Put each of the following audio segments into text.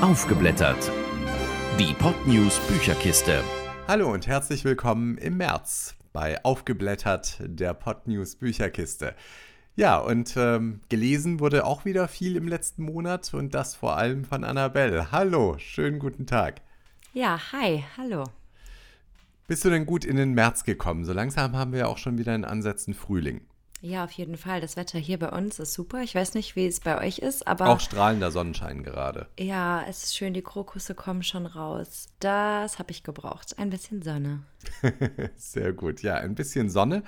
Aufgeblättert. Die Podnews Bücherkiste. Hallo und herzlich willkommen im März bei Aufgeblättert, der Podnews Bücherkiste. Ja, und ähm, gelesen wurde auch wieder viel im letzten Monat und das vor allem von Annabelle. Hallo, schönen guten Tag. Ja, hi, hallo. Bist du denn gut in den März gekommen? So langsam haben wir ja auch schon wieder in Ansätzen Frühling. Ja, auf jeden Fall. Das Wetter hier bei uns ist super. Ich weiß nicht, wie es bei euch ist, aber. Auch strahlender Sonnenschein gerade. Ja, es ist schön, die Krokusse kommen schon raus. Das habe ich gebraucht. Ein bisschen Sonne. Sehr gut. Ja, ein bisschen Sonne.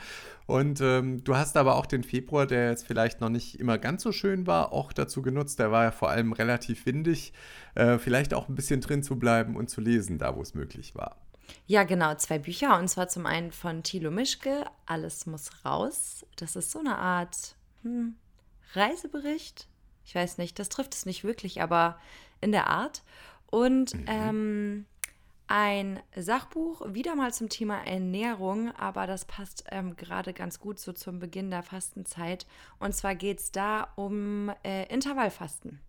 Und ähm, du hast aber auch den Februar, der jetzt vielleicht noch nicht immer ganz so schön war, auch dazu genutzt. Der war ja vor allem relativ windig. Äh, vielleicht auch ein bisschen drin zu bleiben und zu lesen, da wo es möglich war. Ja, genau, zwei Bücher. Und zwar zum einen von Thilo Mischke, Alles muss raus. Das ist so eine Art hm, Reisebericht. Ich weiß nicht, das trifft es nicht wirklich, aber in der Art. Und mhm. ähm, ein Sachbuch, wieder mal zum Thema Ernährung, aber das passt ähm, gerade ganz gut so zum Beginn der Fastenzeit. Und zwar geht es da um äh, Intervallfasten.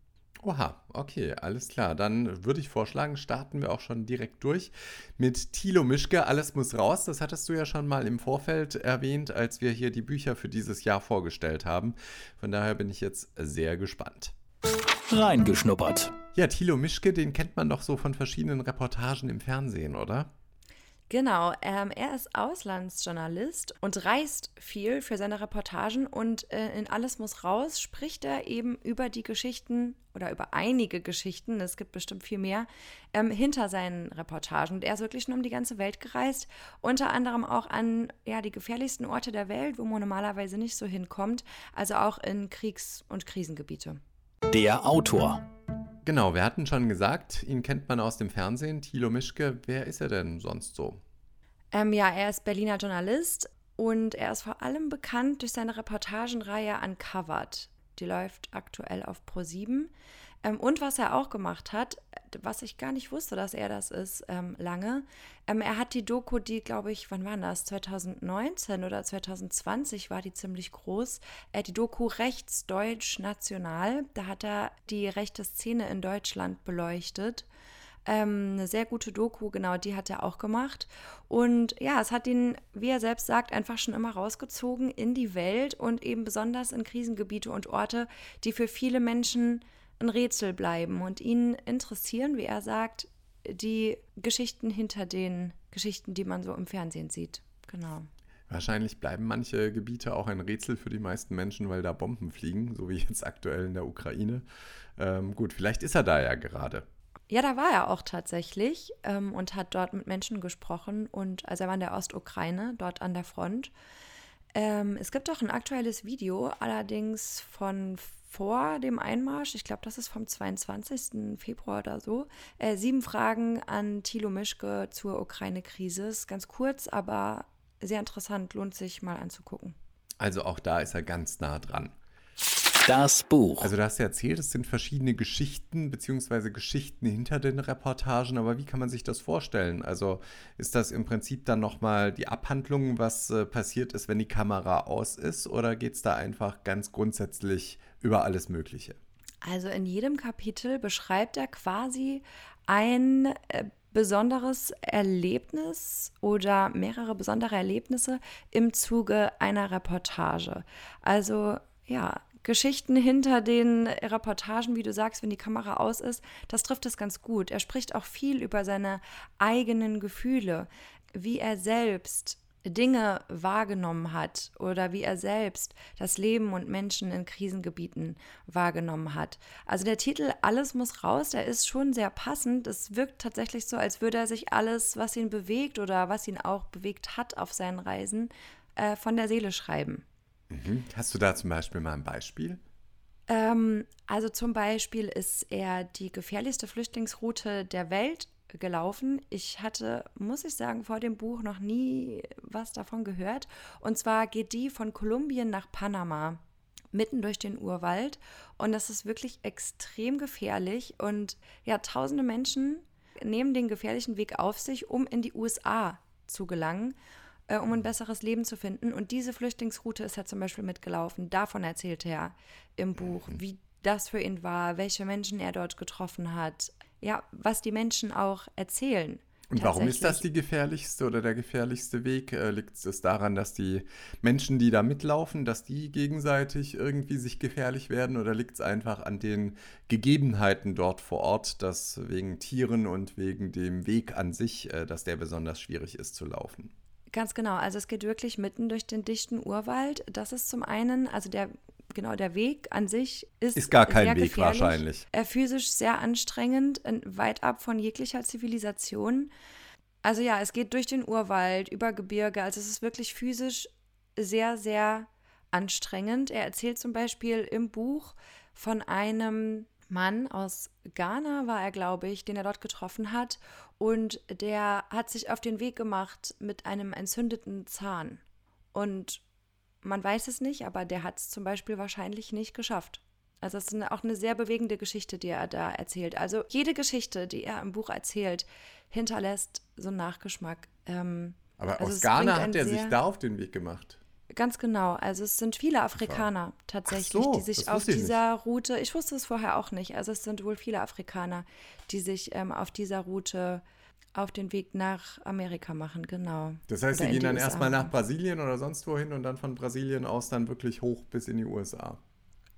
Oha, okay, alles klar. Dann würde ich vorschlagen, starten wir auch schon direkt durch mit Thilo Mischke. Alles muss raus. Das hattest du ja schon mal im Vorfeld erwähnt, als wir hier die Bücher für dieses Jahr vorgestellt haben. Von daher bin ich jetzt sehr gespannt. Reingeschnuppert. Ja, Thilo Mischke, den kennt man doch so von verschiedenen Reportagen im Fernsehen, oder? Genau, ähm, er ist Auslandsjournalist und reist viel für seine Reportagen und äh, in Alles muss raus spricht er eben über die Geschichten oder über einige Geschichten, es gibt bestimmt viel mehr, ähm, hinter seinen Reportagen. Und er ist wirklich schon um die ganze Welt gereist, unter anderem auch an ja, die gefährlichsten Orte der Welt, wo man normalerweise nicht so hinkommt, also auch in Kriegs- und Krisengebiete. Der Autor. Genau, wir hatten schon gesagt, ihn kennt man aus dem Fernsehen. Thilo Mischke, wer ist er denn sonst so? Ähm, ja, er ist Berliner Journalist und er ist vor allem bekannt durch seine Reportagenreihe Uncovered. Die läuft aktuell auf Pro7. Ähm, und was er auch gemacht hat, was ich gar nicht wusste, dass er das ist, ähm, lange, ähm, er hat die Doku, die, glaube ich, wann war das? 2019 oder 2020 war die ziemlich groß. Äh, die Doku Rechtsdeutsch National, da hat er die rechte Szene in Deutschland beleuchtet. Ähm, eine sehr gute Doku, genau, die hat er auch gemacht. Und ja, es hat ihn, wie er selbst sagt, einfach schon immer rausgezogen in die Welt und eben besonders in Krisengebiete und Orte, die für viele Menschen ein Rätsel bleiben und ihn interessieren, wie er sagt, die Geschichten hinter den Geschichten, die man so im Fernsehen sieht. Genau. Wahrscheinlich bleiben manche Gebiete auch ein Rätsel für die meisten Menschen, weil da Bomben fliegen, so wie jetzt aktuell in der Ukraine. Ähm, gut, vielleicht ist er da ja gerade. Ja, da war er auch tatsächlich ähm, und hat dort mit Menschen gesprochen. Und also er war in der Ostukraine, dort an der Front. Ähm, es gibt auch ein aktuelles Video, allerdings von vor dem Einmarsch, ich glaube, das ist vom 22. Februar oder so, äh, sieben Fragen an Thilo Mischke zur Ukraine-Krise. Ganz kurz, aber sehr interessant, lohnt sich mal anzugucken. Also auch da ist er ganz nah dran. Das Buch. Also du hast ja erzählt, es sind verschiedene Geschichten beziehungsweise Geschichten hinter den Reportagen, aber wie kann man sich das vorstellen? Also ist das im Prinzip dann nochmal die Abhandlung, was äh, passiert ist, wenn die Kamera aus ist, oder geht es da einfach ganz grundsätzlich über alles Mögliche? Also in jedem Kapitel beschreibt er quasi ein äh, besonderes Erlebnis oder mehrere besondere Erlebnisse im Zuge einer Reportage. Also ja, Geschichten hinter den Reportagen, wie du sagst, wenn die Kamera aus ist, das trifft es ganz gut. Er spricht auch viel über seine eigenen Gefühle, wie er selbst Dinge wahrgenommen hat oder wie er selbst das Leben und Menschen in Krisengebieten wahrgenommen hat. Also der Titel Alles muss raus, der ist schon sehr passend. Es wirkt tatsächlich so, als würde er sich alles, was ihn bewegt oder was ihn auch bewegt hat auf seinen Reisen, äh, von der Seele schreiben. Mhm. Hast du da zum Beispiel mal ein Beispiel? Ähm, also zum Beispiel ist er die gefährlichste Flüchtlingsroute der Welt gelaufen. Ich hatte, muss ich sagen, vor dem Buch noch nie was davon gehört. Und zwar geht die von Kolumbien nach Panama mitten durch den Urwald. Und das ist wirklich extrem gefährlich. Und ja, tausende Menschen nehmen den gefährlichen Weg auf sich, um in die USA zu gelangen äh, um ein besseres Leben zu finden. Und diese Flüchtlingsroute ist er zum Beispiel mitgelaufen. Davon erzählt er im Buch, mhm. wie das für ihn war, welche Menschen er dort getroffen hat. ja, was die Menschen auch erzählen. Und warum ist das die gefährlichste oder der gefährlichste Weg? Äh, liegt es daran, dass die Menschen, die da mitlaufen, dass die gegenseitig irgendwie sich gefährlich werden oder liegt es einfach an den Gegebenheiten dort vor Ort, dass wegen Tieren und wegen dem Weg an sich, äh, dass der besonders schwierig ist zu laufen? Ganz genau. Also es geht wirklich mitten durch den dichten Urwald. Das ist zum einen, also der genau der Weg an sich ist ist gar kein Weg wahrscheinlich. Äh, physisch sehr anstrengend, weit ab von jeglicher Zivilisation. Also ja, es geht durch den Urwald, über Gebirge. Also es ist wirklich physisch sehr, sehr anstrengend. Er erzählt zum Beispiel im Buch von einem Mann aus Ghana, war er, glaube ich, den er dort getroffen hat. Und der hat sich auf den Weg gemacht mit einem entzündeten Zahn. Und man weiß es nicht, aber der hat es zum Beispiel wahrscheinlich nicht geschafft. Also es ist auch eine sehr bewegende Geschichte, die er da erzählt. Also jede Geschichte, die er im Buch erzählt, hinterlässt so einen Nachgeschmack. Ähm, aber also aus Ghana hat er sich da auf den Weg gemacht. Ganz genau. Also es sind viele Afrikaner tatsächlich, so, die sich auf dieser nicht. Route, ich wusste es vorher auch nicht, also es sind wohl viele Afrikaner, die sich ähm, auf dieser Route auf den Weg nach Amerika machen, genau. Das heißt, sie gehen dann erstmal nach Brasilien oder sonst wohin und dann von Brasilien aus dann wirklich hoch bis in die USA.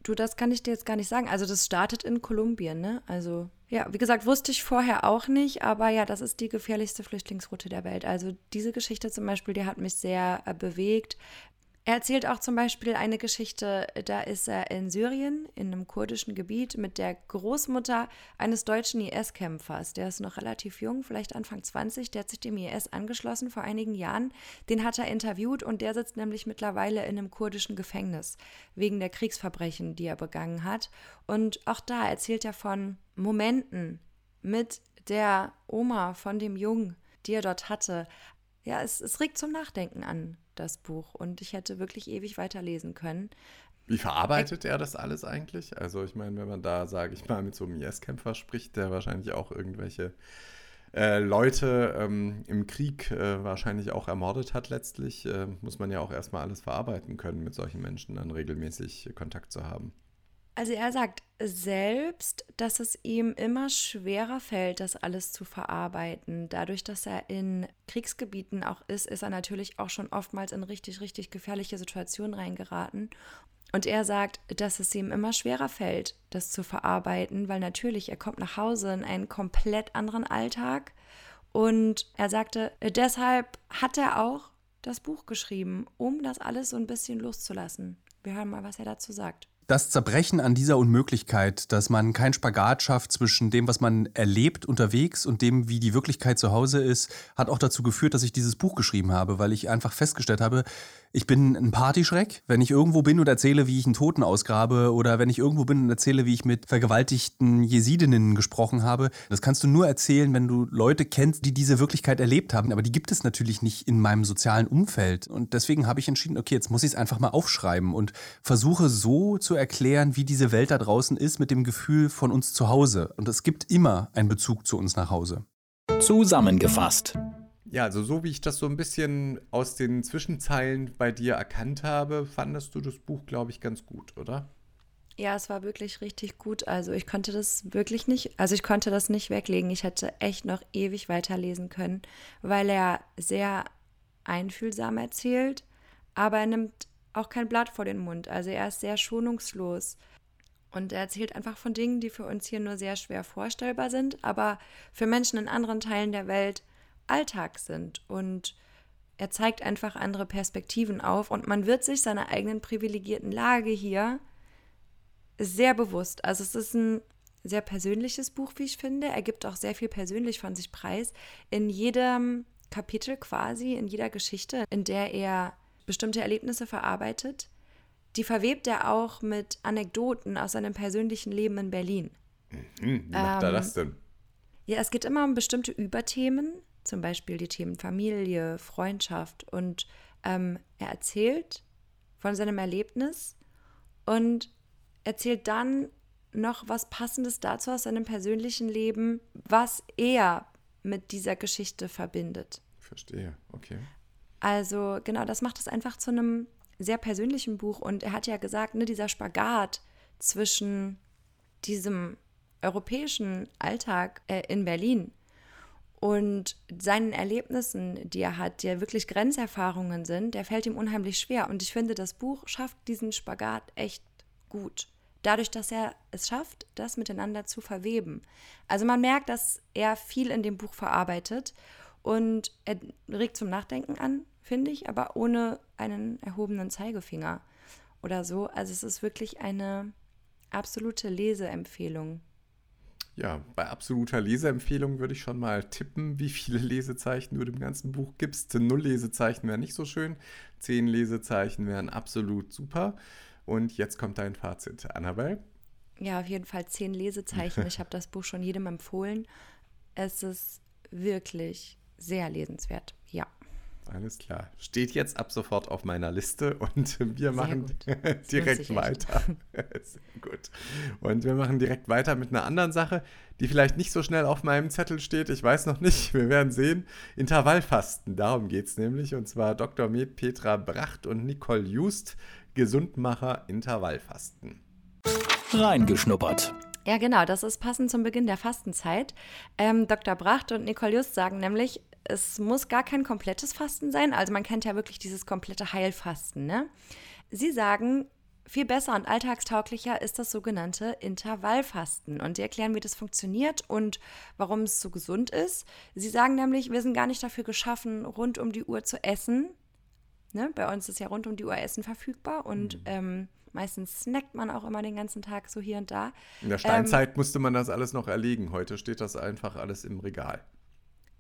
Du, das kann ich dir jetzt gar nicht sagen. Also das startet in Kolumbien, ne? Also ja, wie gesagt, wusste ich vorher auch nicht, aber ja, das ist die gefährlichste Flüchtlingsroute der Welt. Also diese Geschichte zum Beispiel, die hat mich sehr äh, bewegt. Er erzählt auch zum Beispiel eine Geschichte, da ist er in Syrien, in einem kurdischen Gebiet, mit der Großmutter eines deutschen IS-Kämpfers. Der ist noch relativ jung, vielleicht Anfang 20, der hat sich dem IS angeschlossen vor einigen Jahren. Den hat er interviewt und der sitzt nämlich mittlerweile in einem kurdischen Gefängnis wegen der Kriegsverbrechen, die er begangen hat. Und auch da erzählt er von Momenten mit der Oma von dem Jungen, die er dort hatte. Ja, es, es regt zum Nachdenken an das Buch. Und ich hätte wirklich ewig weiterlesen können. Wie verarbeitet er das alles eigentlich? Also ich meine, wenn man da, sage ich mal, mit so einem IS-Kämpfer spricht, der wahrscheinlich auch irgendwelche äh, Leute ähm, im Krieg äh, wahrscheinlich auch ermordet hat letztlich, äh, muss man ja auch erstmal alles verarbeiten können, mit solchen Menschen dann regelmäßig Kontakt zu haben. Also er sagt selbst, dass es ihm immer schwerer fällt, das alles zu verarbeiten. Dadurch, dass er in Kriegsgebieten auch ist, ist er natürlich auch schon oftmals in richtig, richtig gefährliche Situationen reingeraten. Und er sagt, dass es ihm immer schwerer fällt, das zu verarbeiten, weil natürlich er kommt nach Hause in einen komplett anderen Alltag. Und er sagte, deshalb hat er auch das Buch geschrieben, um das alles so ein bisschen loszulassen. Wir hören mal, was er dazu sagt das Zerbrechen an dieser Unmöglichkeit, dass man keinen Spagat schafft zwischen dem, was man erlebt unterwegs und dem, wie die Wirklichkeit zu Hause ist, hat auch dazu geführt, dass ich dieses Buch geschrieben habe, weil ich einfach festgestellt habe, ich bin ein Partyschreck. Wenn ich irgendwo bin und erzähle, wie ich einen Toten ausgrabe oder wenn ich irgendwo bin und erzähle, wie ich mit vergewaltigten Jesidinnen gesprochen habe, das kannst du nur erzählen, wenn du Leute kennst, die diese Wirklichkeit erlebt haben. Aber die gibt es natürlich nicht in meinem sozialen Umfeld. Und deswegen habe ich entschieden, okay, jetzt muss ich es einfach mal aufschreiben und versuche so zu erklären, wie diese Welt da draußen ist mit dem Gefühl von uns zu Hause. Und es gibt immer einen Bezug zu uns nach Hause. Zusammengefasst. Ja, also so wie ich das so ein bisschen aus den Zwischenzeilen bei dir erkannt habe, fandest du das Buch, glaube ich, ganz gut, oder? Ja, es war wirklich richtig gut. Also ich konnte das wirklich nicht, also ich konnte das nicht weglegen. Ich hätte echt noch ewig weiterlesen können, weil er sehr einfühlsam erzählt, aber er nimmt auch kein Blatt vor den Mund. Also er ist sehr schonungslos. Und er erzählt einfach von Dingen, die für uns hier nur sehr schwer vorstellbar sind, aber für Menschen in anderen Teilen der Welt Alltag sind. Und er zeigt einfach andere Perspektiven auf und man wird sich seiner eigenen privilegierten Lage hier sehr bewusst. Also es ist ein sehr persönliches Buch, wie ich finde. Er gibt auch sehr viel persönlich von sich preis. In jedem Kapitel quasi, in jeder Geschichte, in der er bestimmte Erlebnisse verarbeitet, die verwebt er auch mit Anekdoten aus seinem persönlichen Leben in Berlin. Mhm, wie macht ähm, er das denn? Ja, es geht immer um bestimmte Überthemen, zum Beispiel die Themen Familie, Freundschaft. Und ähm, er erzählt von seinem Erlebnis und erzählt dann noch was Passendes dazu aus seinem persönlichen Leben, was er mit dieser Geschichte verbindet. Verstehe, okay. Also genau, das macht es einfach zu einem sehr persönlichen Buch. Und er hat ja gesagt, ne, dieser Spagat zwischen diesem europäischen Alltag äh, in Berlin und seinen Erlebnissen, die er hat, die ja wirklich Grenzerfahrungen sind, der fällt ihm unheimlich schwer. Und ich finde, das Buch schafft diesen Spagat echt gut. Dadurch, dass er es schafft, das miteinander zu verweben. Also man merkt, dass er viel in dem Buch verarbeitet und er regt zum Nachdenken an, finde ich, aber ohne einen erhobenen Zeigefinger oder so. Also es ist wirklich eine absolute Leseempfehlung. Ja, bei absoluter Leseempfehlung würde ich schon mal tippen, wie viele Lesezeichen du dem ganzen Buch gibst. Null Lesezeichen wären nicht so schön, zehn Lesezeichen wären absolut super. Und jetzt kommt dein Fazit, Annabelle. Ja, auf jeden Fall zehn Lesezeichen. Ich habe das Buch schon jedem empfohlen. Es ist wirklich sehr lesenswert. Ja. Alles klar. Steht jetzt ab sofort auf meiner Liste und wir machen direkt weiter. Sehr gut. Und wir machen direkt weiter mit einer anderen Sache, die vielleicht nicht so schnell auf meinem Zettel steht. Ich weiß noch nicht. Wir werden sehen. Intervallfasten, darum geht es nämlich. Und zwar Dr. Med Petra Bracht und Nicole Just, Gesundmacher Intervallfasten. Reingeschnuppert. Ja, genau, das ist passend zum Beginn der Fastenzeit. Ähm, Dr. Bracht und Nicole Just sagen nämlich, es muss gar kein komplettes Fasten sein. Also man kennt ja wirklich dieses komplette Heilfasten. Ne? Sie sagen, viel besser und alltagstauglicher ist das sogenannte Intervallfasten. Und sie erklären, wie das funktioniert und warum es so gesund ist. Sie sagen nämlich, wir sind gar nicht dafür geschaffen, rund um die Uhr zu essen. Ne? Bei uns ist ja rund um die Uhr Essen verfügbar und mhm. ähm, meistens snackt man auch immer den ganzen Tag so hier und da. In der Steinzeit ähm, musste man das alles noch erlegen. Heute steht das einfach alles im Regal.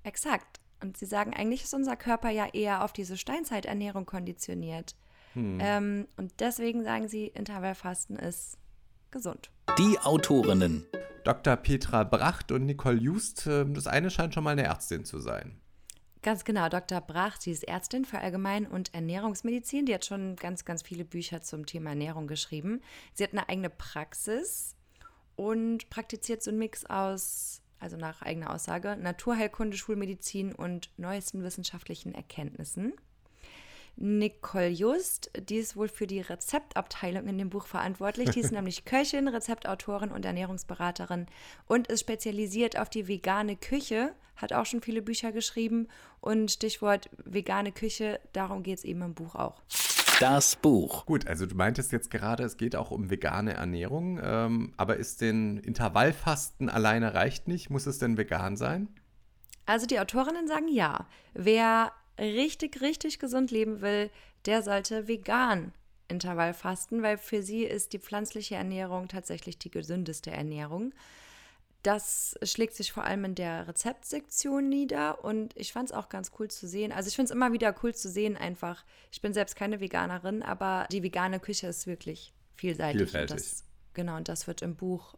Exakt. Und sie sagen, eigentlich ist unser Körper ja eher auf diese Steinzeiternährung konditioniert. Hm. Ähm, und deswegen sagen sie, Intervallfasten ist gesund. Die Autorinnen. Dr. Petra Bracht und Nicole Just. Ähm, das eine scheint schon mal eine Ärztin zu sein. Ganz genau, Dr. Bracht, sie ist Ärztin für Allgemein- und Ernährungsmedizin. Die hat schon ganz, ganz viele Bücher zum Thema Ernährung geschrieben. Sie hat eine eigene Praxis und praktiziert so einen Mix aus also nach eigener Aussage, Naturheilkunde, Schulmedizin und neuesten wissenschaftlichen Erkenntnissen. Nicole Just, die ist wohl für die Rezeptabteilung in dem Buch verantwortlich. Die ist nämlich Köchin, Rezeptautorin und Ernährungsberaterin und ist spezialisiert auf die vegane Küche, hat auch schon viele Bücher geschrieben und Stichwort vegane Küche, darum geht es eben im Buch auch. Das Buch. Gut, also du meintest jetzt gerade, es geht auch um vegane Ernährung, ähm, aber ist denn Intervallfasten alleine reicht nicht? Muss es denn vegan sein? Also die Autorinnen sagen ja. Wer richtig, richtig gesund leben will, der sollte vegan Intervallfasten, weil für sie ist die pflanzliche Ernährung tatsächlich die gesündeste Ernährung. Das schlägt sich vor allem in der Rezeptsektion nieder und ich fand es auch ganz cool zu sehen. Also ich finde es immer wieder cool zu sehen, einfach. Ich bin selbst keine Veganerin, aber die vegane Küche ist wirklich vielseitig. Vielfältig. Und das, genau, und das wird im Buch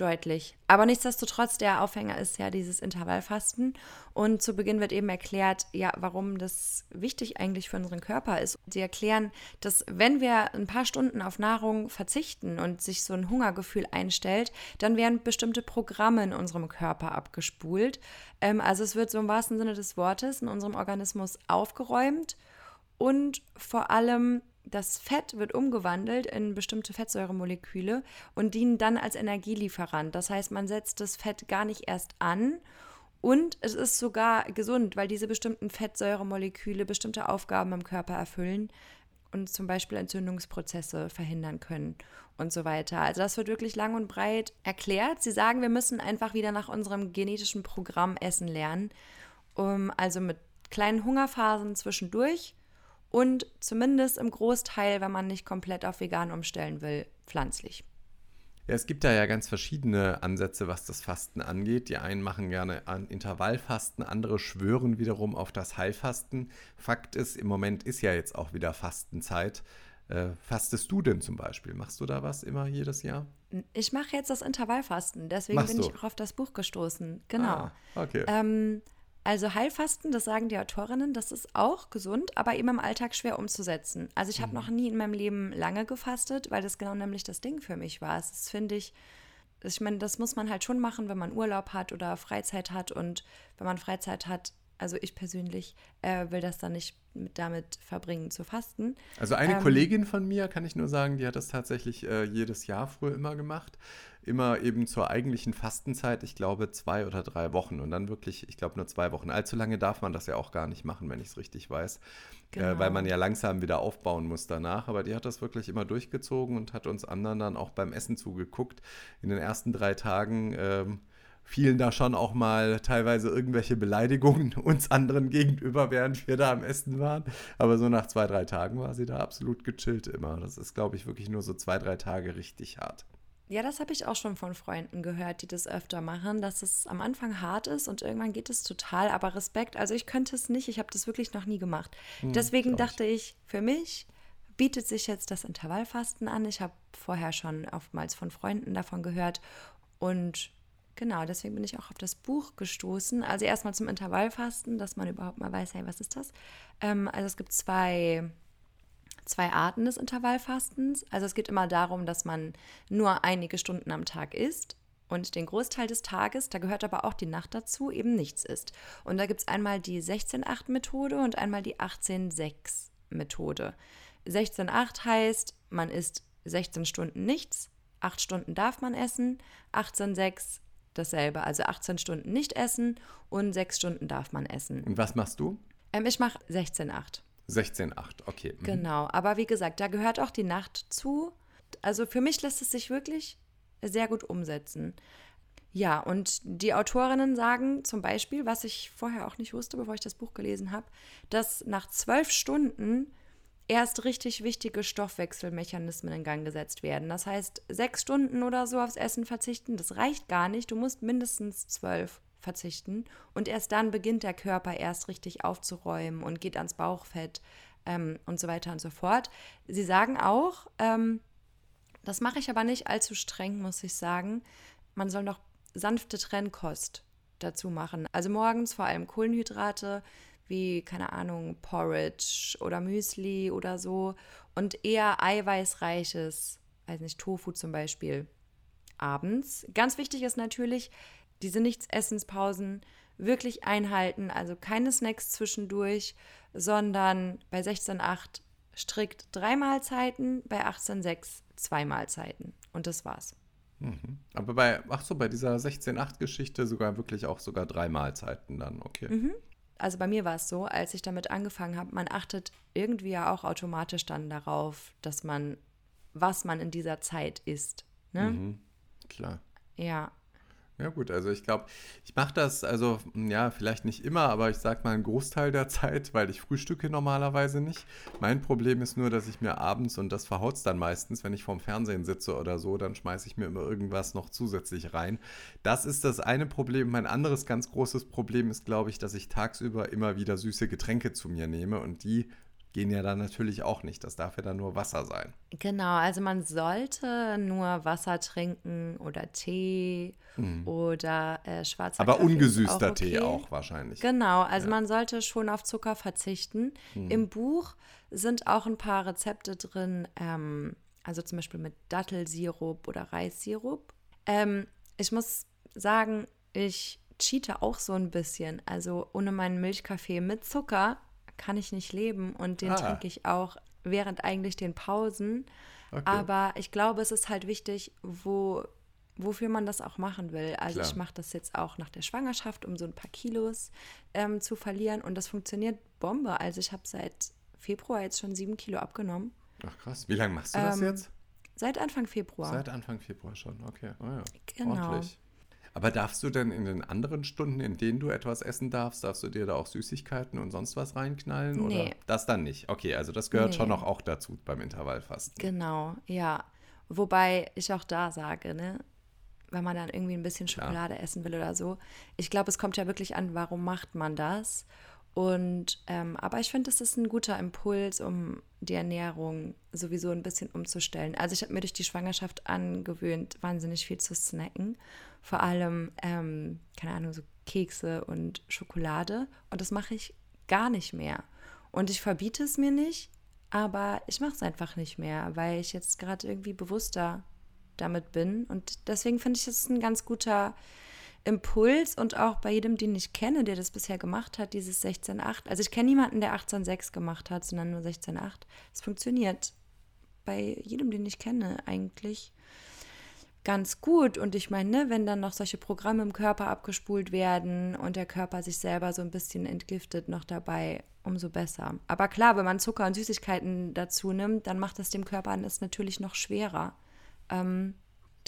deutlich. Aber nichtsdestotrotz, der Aufhänger ist ja dieses Intervallfasten. Und zu Beginn wird eben erklärt, ja, warum das wichtig eigentlich für unseren Körper ist. Sie erklären, dass wenn wir ein paar Stunden auf Nahrung verzichten und sich so ein Hungergefühl einstellt, dann werden bestimmte Programme in unserem Körper abgespult. Ähm, also es wird so im wahrsten Sinne des Wortes in unserem Organismus aufgeräumt und vor allem das Fett wird umgewandelt in bestimmte Fettsäuremoleküle und dienen dann als Energielieferant. Das heißt, man setzt das Fett gar nicht erst an und es ist sogar gesund, weil diese bestimmten Fettsäuremoleküle bestimmte Aufgaben im Körper erfüllen und zum Beispiel Entzündungsprozesse verhindern können und so weiter. Also das wird wirklich lang und breit erklärt. Sie sagen, wir müssen einfach wieder nach unserem genetischen Programm essen lernen, um also mit kleinen Hungerphasen zwischendurch und zumindest im Großteil, wenn man nicht komplett auf vegan umstellen will, pflanzlich. Ja, es gibt da ja ganz verschiedene Ansätze, was das Fasten angeht. Die einen machen gerne an Intervallfasten, andere schwören wiederum auf das Heilfasten. Fakt ist, im Moment ist ja jetzt auch wieder Fastenzeit. Äh, fastest du denn zum Beispiel? Machst du da was immer jedes Jahr? Ich mache jetzt das Intervallfasten, deswegen Machst bin du? ich auch auf das Buch gestoßen. Genau. Ah, okay. Ähm, also Heilfasten, das sagen die Autorinnen, das ist auch gesund, aber eben im Alltag schwer umzusetzen. Also ich habe mhm. noch nie in meinem Leben lange gefastet, weil das genau nämlich das Ding für mich war. Das finde ich, ich meine, das muss man halt schon machen, wenn man Urlaub hat oder Freizeit hat. Und wenn man Freizeit hat, Also ich persönlich äh, will das dann nicht mit, damit verbringen zu fasten. Also eine Ähm, Kollegin von mir, kann ich nur sagen, die hat das tatsächlich äh, jedes Jahr früher immer gemacht. Immer eben zur eigentlichen Fastenzeit, ich glaube zwei oder drei Wochen und dann wirklich, ich glaube nur zwei Wochen. Allzu lange darf man das ja auch gar nicht machen, wenn ich es richtig weiß, äh, weil Genau. man ja langsam wieder aufbauen muss danach. Aber die hat das wirklich immer durchgezogen und hat uns anderen dann auch beim Essen zugeguckt. In den ersten drei Tagen ähm, fielen da schon auch mal teilweise irgendwelche Beleidigungen uns anderen gegenüber, während wir da am Essen waren. Aber so nach zwei, drei Tagen war sie da absolut gechillt immer. Das ist, glaube ich, wirklich nur so zwei, drei Tage richtig hart. Ja, das habe ich auch schon von Freunden gehört, die das öfter machen, dass es am Anfang hart ist und irgendwann geht es total. Aber Respekt, also ich könnte es nicht, ich habe das wirklich noch nie gemacht. Deswegen glaub ich. dachte ich, für mich bietet sich jetzt das Intervallfasten an. Ich habe vorher schon oftmals von Freunden davon gehört und genau, deswegen bin ich auch auf das Buch gestoßen. Also erstmal zum Intervallfasten, dass man überhaupt mal weiß, hey, was ist das? Ähm, also es gibt zwei zwei Arten des Intervallfastens. Also es geht immer darum, dass man nur einige Stunden am Tag isst und den Großteil des Tages, da gehört aber auch die Nacht dazu, eben nichts isst. Und da gibt es einmal die 16-8-Methode und einmal die 18-6-Methode. 16-8 heißt, man isst 16 Stunden nichts, 8 Stunden darf man essen, 18-6 dasselbe, also 18 Stunden nicht essen und 6 Stunden darf man essen. Und was machst du? Ähm, ich mache 16-8. 16,8, okay. Mhm. Genau, aber wie gesagt, da gehört auch die Nacht zu. Also für mich lässt es sich wirklich sehr gut umsetzen. Ja, und die Autorinnen sagen zum Beispiel, was ich vorher auch nicht wusste, bevor ich das Buch gelesen habe, dass nach zwölf Stunden erst richtig wichtige Stoffwechselmechanismen in Gang gesetzt werden. Das heißt, sechs Stunden oder so aufs Essen verzichten, das reicht gar nicht. Du musst mindestens zwölf verzichten. Und erst dann beginnt der Körper erst richtig aufzuräumen und geht ans Bauchfett ähm, und so weiter und so fort. Sie sagen auch, ähm, das mache ich aber nicht allzu streng, muss ich sagen. Man soll noch sanfte Trennkost dazu machen. Also morgens vor allem Kohlenhydrate, wie, keine Ahnung, Porridge oder Müsli oder so. Und eher eiweißreiches, weiß nicht, Tofu zum Beispiel, abends. Ganz wichtig ist natürlich, diese Nichtsessenspausen wirklich einhalten. Also keine Snacks zwischendurch, sondern bei 16,8 strikt drei Mahlzeiten, bei 18,6 zwei Mahlzeiten. Und das war's. Aber bei, ach so, bei dieser 16,8-Geschichte sogar wirklich auch sogar drei Mahlzeiten dann, okay. Mhm. Also bei mir war es so, als ich damit angefangen habe, man achtet irgendwie ja auch automatisch dann darauf, dass man, was man in dieser Zeit isst. Ne? Mhm, klar. Ja. Ja gut, also ich glaube, ich mache das, also ja, vielleicht nicht immer, aber ich sag mal einen Großteil der Zeit, weil ich frühstücke normalerweise nicht. Mein Problem ist nur, dass ich mir abends, und das verhaut's dann meistens, wenn ich vorm Fernsehen sitze oder so, dann schmeiße ich mir immer irgendwas noch zusätzlich rein. Das ist das eine Problem. Mein anderes ganz großes Problem ist, glaube ich, dass ich tagsüber immer wieder süße Getränke zu mir nehme und die gehen ja dann natürlich auch nicht. Das darf ja dann nur Wasser sein. Genau, also man sollte nur Wasser trinken oder Tee oder äh, schwarzer Mhm. Aber Kaffee ungesüßter auch Tee okay. auch wahrscheinlich. Genau, also man sollte schon auf Zucker verzichten. Mhm. Im Buch sind auch ein paar Rezepte drin, ähm, also zum Beispiel mit Dattelsirup oder Reissirup. Ähm, ich muss sagen, ich cheate auch so ein bisschen. Also ohne meinen Milchkaffee mit Zucker kann ich nicht leben und den Ah. trinke ich auch während eigentlich den Pausen. Okay. Aber ich glaube, es ist halt wichtig, wo, wofür man das auch machen will. Also Klar. ich mache das jetzt auch nach der Schwangerschaft, um so ein paar Kilos ähm, zu verlieren. Und das funktioniert Bombe. Also ich habe seit Februar jetzt schon sieben Kilo abgenommen. Ach krass, wie lange machst du das Ähm, jetzt? Seit Anfang Februar. Seit Anfang Februar schon, okay. Oh ja. Genau. Ordentlich. Aber darfst du denn in den anderen Stunden, in denen du etwas essen darfst, darfst du dir da auch Süßigkeiten und sonst was reinknallen? Oder Nee. das dann nicht? Okay, also das gehört schon Nee. noch auch dazu beim Intervallfasten. Genau, ja. Wobei ich auch da sage, ne, wenn man dann irgendwie ein bisschen. Schokolade essen will oder so. Ich glaube, es kommt ja wirklich an, warum macht man das? Und ähm, aber ich finde, das ist ein guter Impuls, um die Ernährung sowieso ein bisschen umzustellen. Also ich habe mir durch die Schwangerschaft angewöhnt, wahnsinnig viel zu snacken. Vor allem, ähm, keine Ahnung, so Kekse und Schokolade. Und das mache ich gar nicht mehr. Und ich verbiete es mir nicht, aber ich mache es einfach nicht mehr, weil ich jetzt gerade irgendwie bewusster damit bin. Und deswegen finde ich, es ist ein ganz guter Impuls und auch bei jedem, den ich kenne, der das bisher gemacht hat, dieses 16.8. Also ich kenne niemanden, der 18.6 gemacht hat, sondern nur 16.8. Es funktioniert bei jedem, den ich kenne, eigentlich ganz gut. Und ich meine, ne, wenn dann noch solche Programme im Körper abgespult werden und der Körper sich selber so ein bisschen entgiftet noch dabei, umso besser. Aber klar, wenn man Zucker und Süßigkeiten dazu nimmt, dann macht es dem Körper es natürlich noch schwerer, ähm,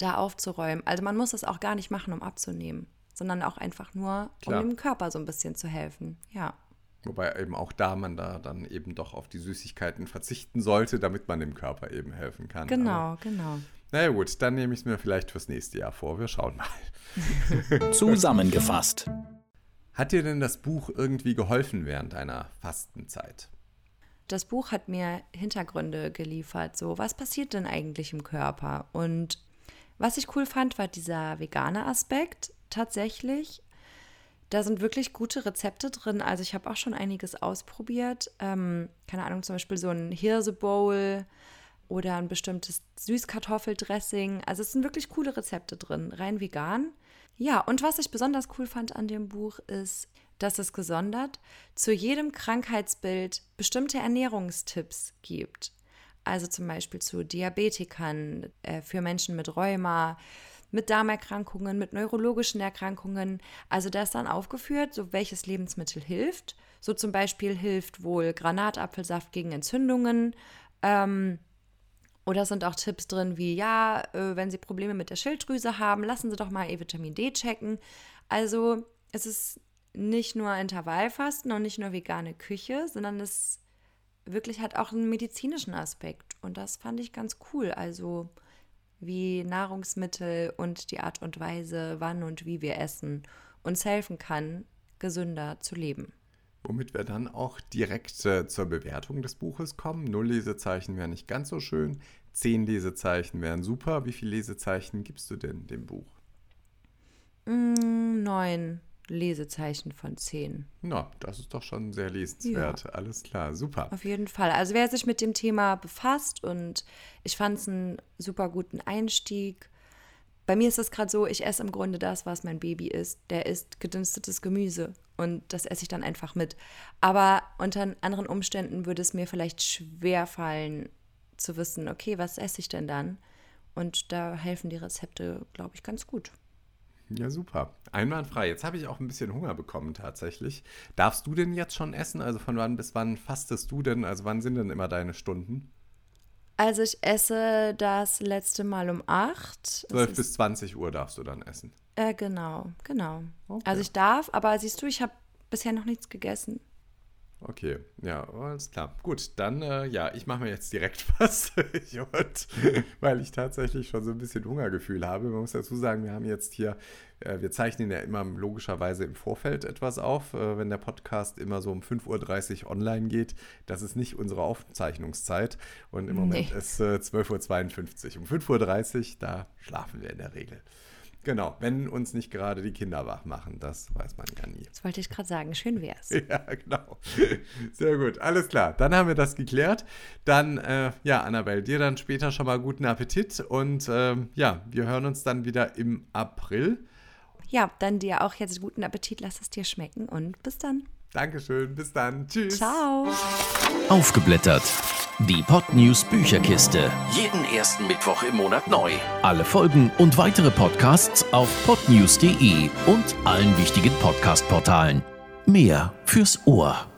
da aufzuräumen. Also man muss es auch gar nicht machen, um abzunehmen, sondern auch einfach nur, Klar. um dem Körper so ein bisschen zu helfen. Ja. Wobei eben auch da man da dann eben doch auf die Süßigkeiten verzichten sollte, damit man dem Körper eben helfen kann. Aber, Genau, genau. naja gut, dann nehme ich es mir vielleicht fürs nächste Jahr vor. Wir schauen mal. Zusammengefasst. Hat dir denn das Buch irgendwie geholfen während einer Fastenzeit? das Buch hat mir Hintergründe geliefert. So, was passiert denn eigentlich im Körper? Und was ich cool fand, war dieser vegane Aspekt tatsächlich. Da sind wirklich gute Rezepte drin. Also ich habe auch schon einiges ausprobiert. Ähm, keine Ahnung, zum Beispiel so ein Hirsebowl oder ein bestimmtes Süßkartoffeldressing. Also es sind wirklich coole Rezepte drin, rein vegan. Ja, und was ich besonders cool fand an dem Buch ist, dass es gesondert zu jedem Krankheitsbild bestimmte Ernährungstipps gibt. Also zum Beispiel zu Diabetikern, äh, für Menschen mit Rheuma, mit Darmerkrankungen, mit neurologischen Erkrankungen. Also da ist dann aufgeführt, so welches Lebensmittel hilft. So zum Beispiel hilft wohl Granatapfelsaft gegen Entzündungen. Ähm, oder sind auch Tipps drin wie, ja, äh, wenn Sie Probleme mit der Schilddrüse haben, lassen Sie doch mal Ihr Vitamin D checken. Also es ist nicht nur Intervallfasten und nicht nur vegane Küche, sondern es wirklich hat auch einen medizinischen Aspekt. Und das fand ich ganz cool. Also wie Nahrungsmittel und die Art und Weise, wann und wie wir essen, uns helfen kann, gesünder zu leben. Womit wir dann auch direkt äh, zur Bewertung des Buches kommen. Null Lesezeichen wären nicht ganz so schön. Zehn Lesezeichen wären super. Wie viele Lesezeichen gibst du denn dem Buch? Mm, neun Lesezeichen von zehn. Na, das ist doch schon sehr lesenswert. Alles klar, super. Auf jeden Fall. Also wer sich mit dem Thema befasst und ich fand es einen super guten Einstieg. Bei mir ist es gerade so, ich esse im Grunde das, was mein Baby isst. Der isst gedünstetes Gemüse und das esse ich dann einfach mit. Aber unter anderen Umständen würde es mir vielleicht schwer fallen zu wissen, okay, was esse ich denn dann? Und da helfen die Rezepte, glaube ich, ganz gut. Ja, super. Einwandfrei. Jetzt habe ich auch ein bisschen Hunger bekommen tatsächlich. Darfst du denn jetzt schon essen? Also von wann bis wann fastest du denn? Also wann sind denn immer deine Stunden? Also ich esse das letzte Mal um acht. Das 12 ist- bis 20 Uhr darfst du dann essen. Äh, genau, genau. Okay. Also ich darf, aber siehst du, ich habe bisher noch nichts gegessen. Okay, ja, alles klar. Gut, dann, äh, ja, ich mache mir jetzt direkt was, und, weil ich tatsächlich schon so ein bisschen Hungergefühl habe. Man muss dazu sagen, wir haben jetzt hier, äh, wir zeichnen ja immer logischerweise im Vorfeld etwas auf, äh, wenn der Podcast immer so um 5.30 Uhr online geht. Das ist nicht unsere Aufzeichnungszeit und im Moment Nee. ist äh, 12.52 Uhr. Um 5.30 Uhr, da schlafen wir in der Regel. Genau, wenn uns nicht gerade die Kinder wach machen, das weiß man ja nie. Das wollte ich gerade sagen. Schön wär's. Ja, genau. Sehr gut. Alles klar. Dann haben wir das geklärt. Dann, äh, ja, Annabelle, dir dann später schon mal guten Appetit. Und ähm, ja, wir hören uns dann wieder im April. Ja, dann dir auch jetzt guten Appetit. Lass es dir schmecken und bis dann. Dankeschön. Bis dann. Tschüss. Ciao. Aufgeblättert. Die Podnews Bücherkiste. Jeden ersten Mittwoch im Monat neu. Alle Folgen und weitere Podcasts auf podnews.de und allen wichtigen Podcast-Portalen. Mehr fürs Ohr.